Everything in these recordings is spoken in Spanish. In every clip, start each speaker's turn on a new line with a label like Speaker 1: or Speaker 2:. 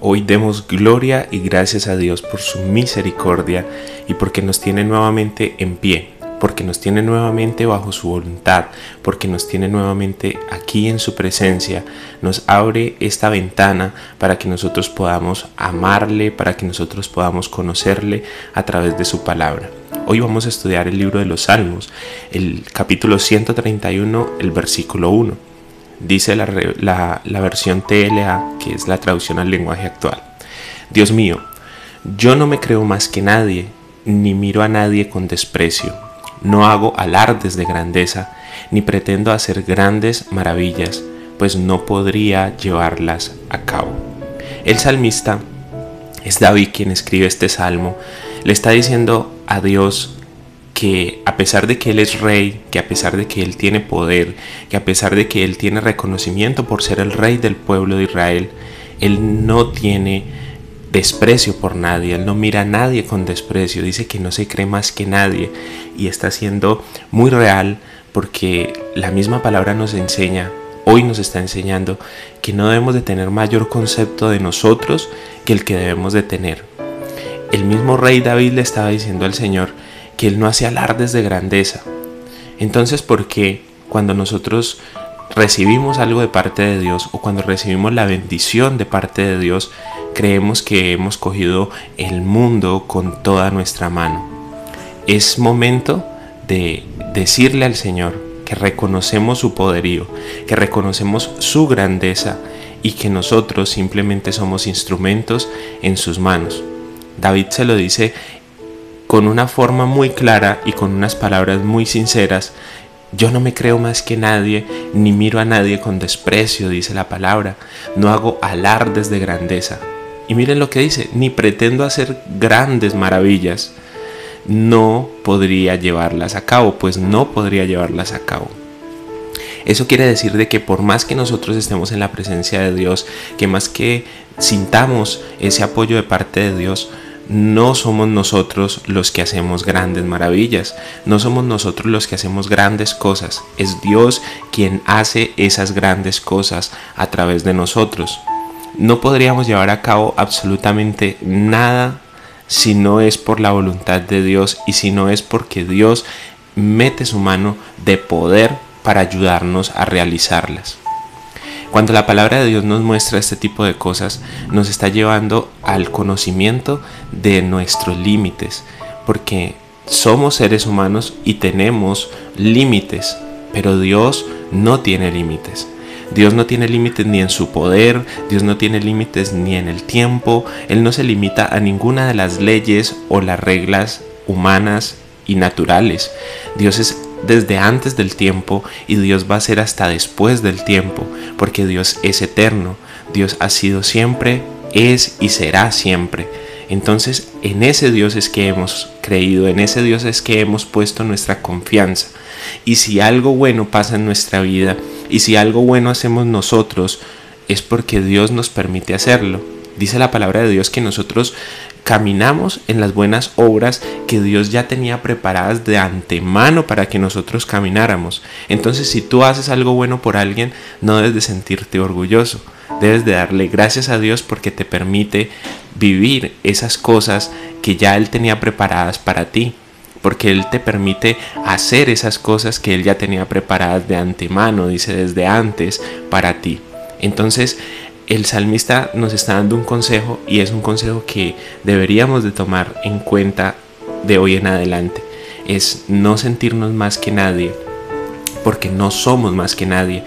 Speaker 1: Hoy demos gloria y gracias a Dios por su misericordia y porque nos tiene nuevamente en pie, porque nos tiene nuevamente bajo su voluntad, porque nos tiene nuevamente aquí en su presencia, nos abre esta ventana para que nosotros podamos amarle, para que nosotros podamos conocerle a través de su palabra. Hoy vamos a estudiar el libro de los Salmos, el capítulo 131, el versículo 1 dice la, versión TLA, que es la traducción al lenguaje actual. Dios mío, yo no me creo más que nadie, ni miro a nadie con desprecio. No hago alardes de grandeza, ni pretendo hacer grandes maravillas, pues no podría llevarlas a cabo. El salmista es David quien escribe este salmo. Le está diciendo a Dios que pesar de que Él es rey, que a pesar de que Él tiene poder, que a pesar de que Él tiene reconocimiento por ser el rey del pueblo de Israel, Él no tiene desprecio por nadie, Él no mira a nadie con desprecio, dice que no se cree más que nadie y está siendo muy real porque la misma palabra nos enseña, hoy nos está enseñando que no debemos de tener mayor concepto de nosotros que el que debemos de tener. El mismo rey David le estaba diciendo al Señor, que Él no hace alardes de grandeza. Entonces, ¿por qué cuando nosotros recibimos algo de parte de Dios o cuando recibimos la bendición de parte de Dios, creemos que hemos cogido el mundo con toda nuestra mano? Es momento de decirle al Señor que reconocemos su poderío, que reconocemos su grandeza y que nosotros simplemente somos instrumentos en sus manos. David se lo dice con una forma muy clara y con unas palabras muy sinceras, yo no me creo más que nadie, ni miro a nadie con desprecio, dice la palabra, no hago alardes de grandeza. Y miren lo que dice, ni pretendo hacer grandes maravillas, no podría llevarlas a cabo, pues no podría llevarlas a cabo. Eso quiere decir de que por más que nosotros estemos en la presencia de Dios, que más que sintamos ese apoyo de parte de Dios, no somos nosotros los que hacemos grandes maravillas, no somos nosotros los que hacemos grandes cosas, es Dios quien hace esas grandes cosas a través de nosotros. No podríamos llevar a cabo absolutamente nada si no es por la voluntad de Dios y si no es porque Dios mete su mano de poder para ayudarnos a realizarlas. Cuando la palabra de Dios nos muestra este tipo de cosas, nos está llevando al conocimiento de nuestros límites, porque somos seres humanos y tenemos límites, pero Dios no tiene límites. Dios no tiene límites ni en su poder, Dios no tiene límites ni en el tiempo, Él no se limita a ninguna de las leyes o las reglas humanas y naturales. Dios es desde antes del tiempo y Dios va a ser hasta después del tiempo, porque Dios es eterno, Dios ha sido siempre, es y será siempre. Entonces en ese Dios es que hemos creído, en ese Dios es que hemos puesto nuestra confianza. Y si algo bueno pasa en nuestra vida y si algo bueno hacemos nosotros, es porque Dios nos permite hacerlo. Dice la palabra de Dios que nosotros caminamos en las buenas obras que Dios ya tenía preparadas de antemano para que nosotros camináramos. Entonces, si tú haces algo bueno por alguien, no debes de sentirte orgulloso. Debes de darle gracias a Dios porque te permite vivir esas cosas que ya Él tenía preparadas para ti. Porque Él te permite hacer esas cosas que Él ya tenía preparadas de antemano, dice desde antes, para ti. Entonces, el salmista nos está dando un consejo y es un consejo que deberíamos de tomar en cuenta de hoy en adelante. Es no sentirnos más que nadie, porque no somos más que nadie.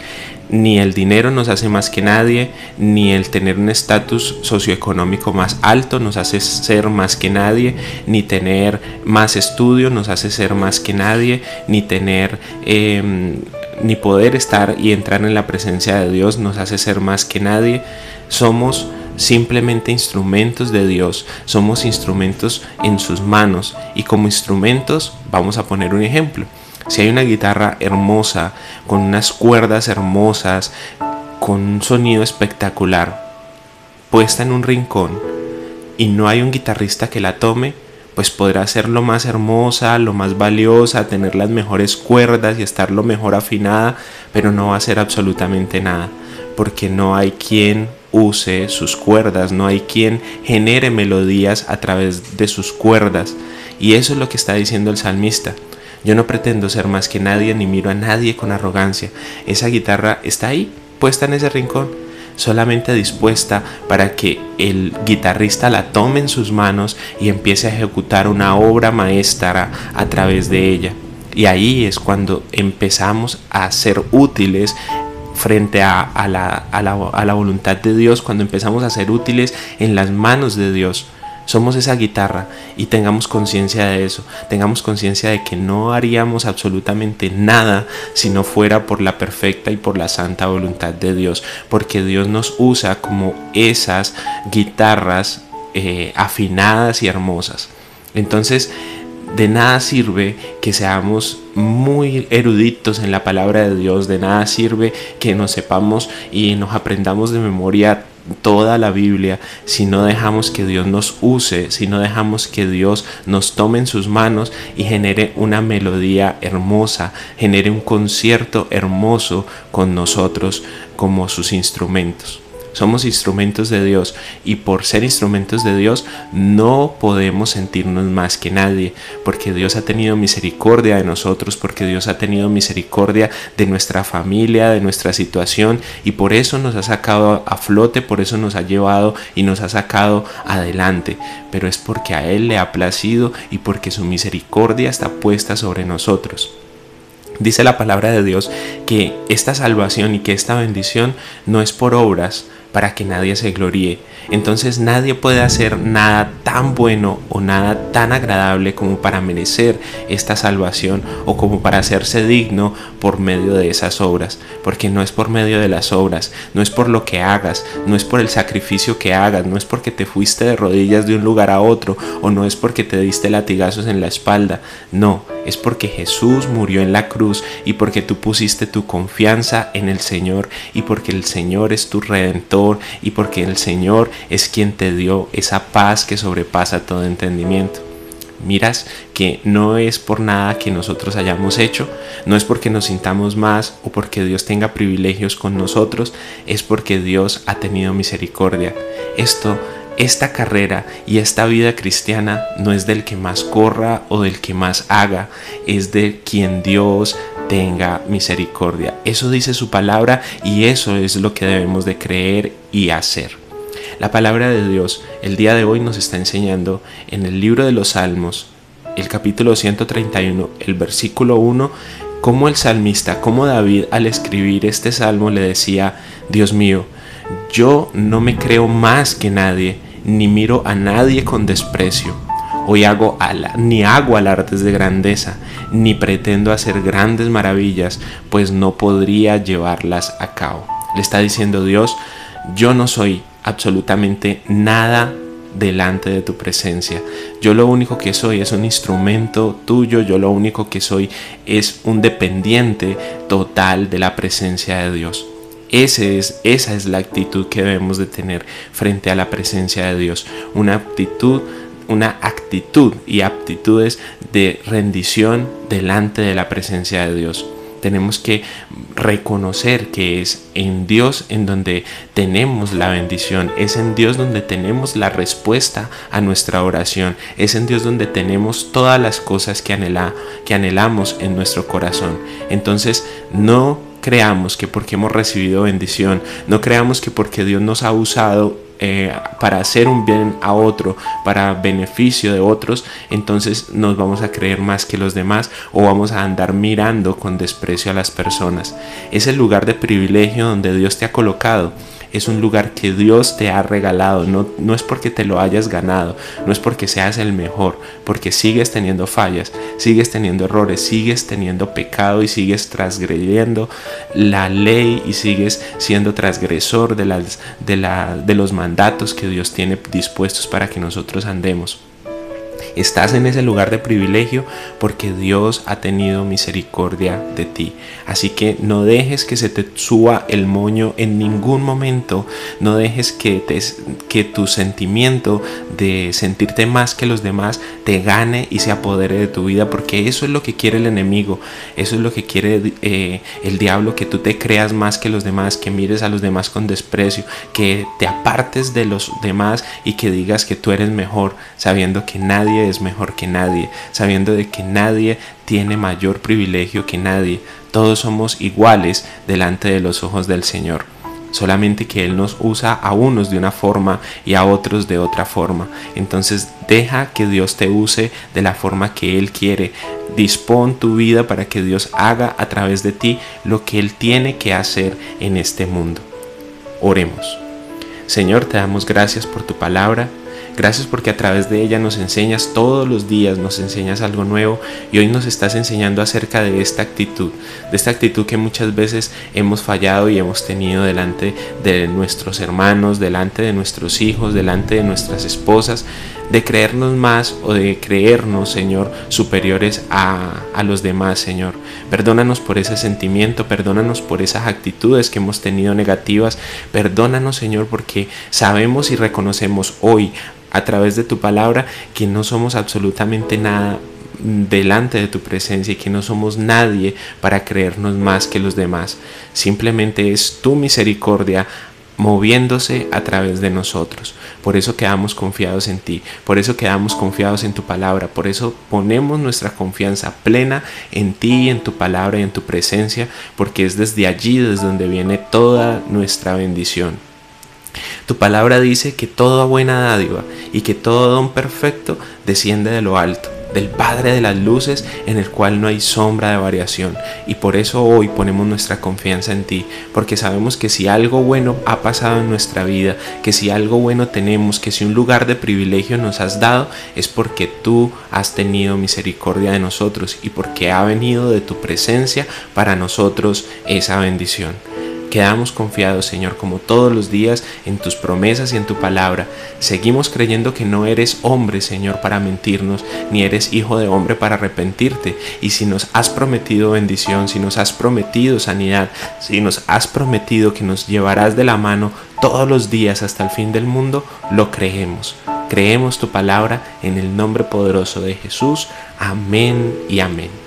Speaker 1: Ni el dinero nos hace más que nadie, ni el tener un estatus socioeconómico más alto nos hace ser más que nadie, ni tener más estudio nos hace ser más que nadie, ni tener em, ni poder estar y entrar en la presencia de Dios nos hace ser más que nadie. Somos simplemente instrumentos de Dios, somos instrumentos en sus manos y como instrumentos vamos a poner un ejemplo. Si hay una guitarra hermosa, con unas cuerdas hermosas, con un sonido espectacular, puesta en un rincón y no hay un guitarrista que la tome, pues podrá ser lo más hermosa, lo más valiosa, tener las mejores cuerdas y estar lo mejor afinada, pero no va a ser absolutamente nada, porque no hay quien use sus cuerdas, no hay quien genere melodías a través de sus cuerdas. Y eso es lo que está diciendo el salmista. Yo no pretendo ser más que nadie ni miro a nadie con arrogancia. Esa guitarra está ahí, puesta en ese rincón, solamente dispuesta para que el guitarrista la tome en sus manos y empiece a ejecutar una obra maestra a través de ella. Y ahí es cuando empezamos a ser útiles frente a, la, a, la, voluntad de Dios, cuando empezamos a ser útiles en las manos de Dios. Somos esa guitarra y tengamos conciencia de eso, tengamos conciencia de que no haríamos absolutamente nada si no fuera por la perfecta y por la santa voluntad de Dios, porque Dios nos usa como esas guitarras eh, afinadas y hermosas. Entonces, de nada sirve que seamos muy eruditos en la palabra de Dios, de nada sirve que nos sepamos y nos aprendamos de memoria toda la Biblia si no dejamos que Dios nos use, si no dejamos que Dios nos tome en sus manos y genere una melodía hermosa, genere un concierto hermoso con nosotros como sus instrumentos. Somos instrumentos de Dios y por ser instrumentos de Dios no podemos sentirnos más que nadie, porque Dios ha tenido misericordia de nosotros, porque Dios ha tenido misericordia de nuestra familia, de nuestra situación y por eso nos ha sacado a flote, por eso nos ha llevado y nos ha sacado adelante, pero es porque a Él le ha placido y porque su misericordia está puesta sobre nosotros. Dice la palabra de Dios que esta salvación y que esta bendición no es por obras, para que nadie se gloríe. Entonces nadie puede hacer nada tan bueno o nada tan agradable como para merecer esta salvación o como para hacerse digno por medio de esas obras. Porque no es por medio de las obras, no es por lo que hagas, no es por el sacrificio que hagas, no es porque te fuiste de rodillas de un lugar a otro o no es porque te diste latigazos en la espalda. No, es porque Jesús murió en la cruz y porque tú pusiste tu confianza en el Señor y porque el Señor es tu redentor y porque el Señor es quien te dio esa paz que sobrepasa todo entendimiento. Miras que no es por nada que nosotros hayamos hecho, no es porque nos sintamos más o porque Dios tenga privilegios con nosotros, es porque Dios ha tenido misericordia. Esto esta carrera y esta vida cristiana no es del que más corra o del que más haga, es de quien Dios tenga misericordia. Eso dice su palabra y eso es lo que debemos de creer y hacer. La palabra de Dios el día de hoy nos está enseñando en el libro de los Salmos, el capítulo 131, el versículo 1, cómo el salmista, como David al escribir este salmo le decía, Dios mío, yo no me creo más que nadie, ni miro a nadie con desprecio. Hoy hago ni hago alardes de grandeza, ni pretendo hacer grandes maravillas, pues no podría llevarlas a cabo. Le está diciendo Dios, yo no soy absolutamente nada delante de tu presencia. Yo lo único que soy es un instrumento tuyo, yo lo único que soy es un dependiente total de la presencia de Dios. Ese es, esa es la actitud que debemos de tener frente a la presencia de Dios. Una actitud, una actitud y aptitudes de rendición delante de la presencia de Dios. Tenemos que reconocer que es en Dios en donde tenemos la bendición, es en Dios donde tenemos la respuesta a nuestra oración, es en Dios donde tenemos todas las cosas que, que anhelamos en nuestro corazón. Entonces, no creamos que porque hemos recibido bendición, no creamos que porque Dios nos ha usado eh, para hacer un bien a otro, para beneficio de otros, entonces nos vamos a creer más que los demás o vamos a andar mirando con desprecio a las personas. Es el lugar de privilegio donde Dios te ha colocado es un lugar que Dios te ha regalado, no, no es porque te lo hayas ganado, no es porque seas el mejor, porque sigues teniendo fallas, sigues teniendo errores, sigues teniendo pecado y sigues transgrediendo la ley y sigues siendo transgresor de, las, de, la, de los mandatos que Dios tiene dispuestos para que nosotros andemos. Estás en ese lugar de privilegio porque Dios ha tenido misericordia de ti. Así que no dejes que se te suba el moño en ningún momento. No dejes que, te, que tu sentimiento de sentirte más que los demás te gane y se apodere de tu vida porque eso es lo que quiere el enemigo. Eso es lo que quiere eh, el diablo, que tú te creas más que los demás, que mires a los demás con desprecio, que te apartes de los demás y que digas que tú eres mejor sabiendo que nadie es mejor que nadie, sabiendo de que nadie tiene mayor privilegio que nadie. Todos somos iguales delante de los ojos del Señor. Solamente que Él nos usa a unos de una forma y a otros de otra forma. Entonces deja que Dios te use de la forma que Él quiere. Dispón tu vida para que Dios haga a través de ti lo que Él tiene que hacer en este mundo. Oremos. Señor, te damos gracias por tu palabra. Gracias porque a través de ella nos enseñas todos los días, nos enseñas algo nuevo y hoy nos estás enseñando acerca de esta actitud, de esta actitud que muchas veces hemos fallado y hemos tenido delante de nuestros hermanos, delante de nuestros hijos, delante de nuestras esposas, de creernos más o de creernos, Señor, superiores a, a los demás, Señor. Perdónanos por ese sentimiento, perdónanos por esas actitudes que hemos tenido negativas, perdónanos, Señor, porque sabemos y reconocemos hoy a través de tu palabra que no somos absolutamente nada delante de tu presencia y que no somos nadie para creernos más que los demás. Simplemente es tu misericordia moviéndose a través de nosotros. Por eso quedamos confiados en ti, por eso quedamos confiados en tu palabra, por eso ponemos nuestra confianza plena en ti, en tu palabra y en tu presencia, porque es desde allí desde donde viene toda nuestra bendición. Tu palabra dice que toda buena dádiva y que todo don perfecto desciende de lo alto, del Padre de las luces en el cual no hay sombra de variación. Y por eso hoy ponemos nuestra confianza en ti, porque sabemos que si algo bueno ha pasado en nuestra vida, que si algo bueno tenemos, que si un lugar de privilegio nos has dado, es porque tú has tenido misericordia de nosotros y porque ha venido de tu presencia para nosotros esa bendición. Quedamos confiados, Señor, como todos los días, en tus promesas y en tu palabra. Seguimos creyendo que no eres hombre, Señor, para mentirnos, ni eres hijo de hombre para arrepentirte. Y si nos has prometido bendición, si nos has prometido sanidad, si nos has prometido que nos llevarás de la mano todos los días hasta el fin del mundo, lo creemos. Creemos tu palabra en el nombre poderoso de Jesús. Amén y amén.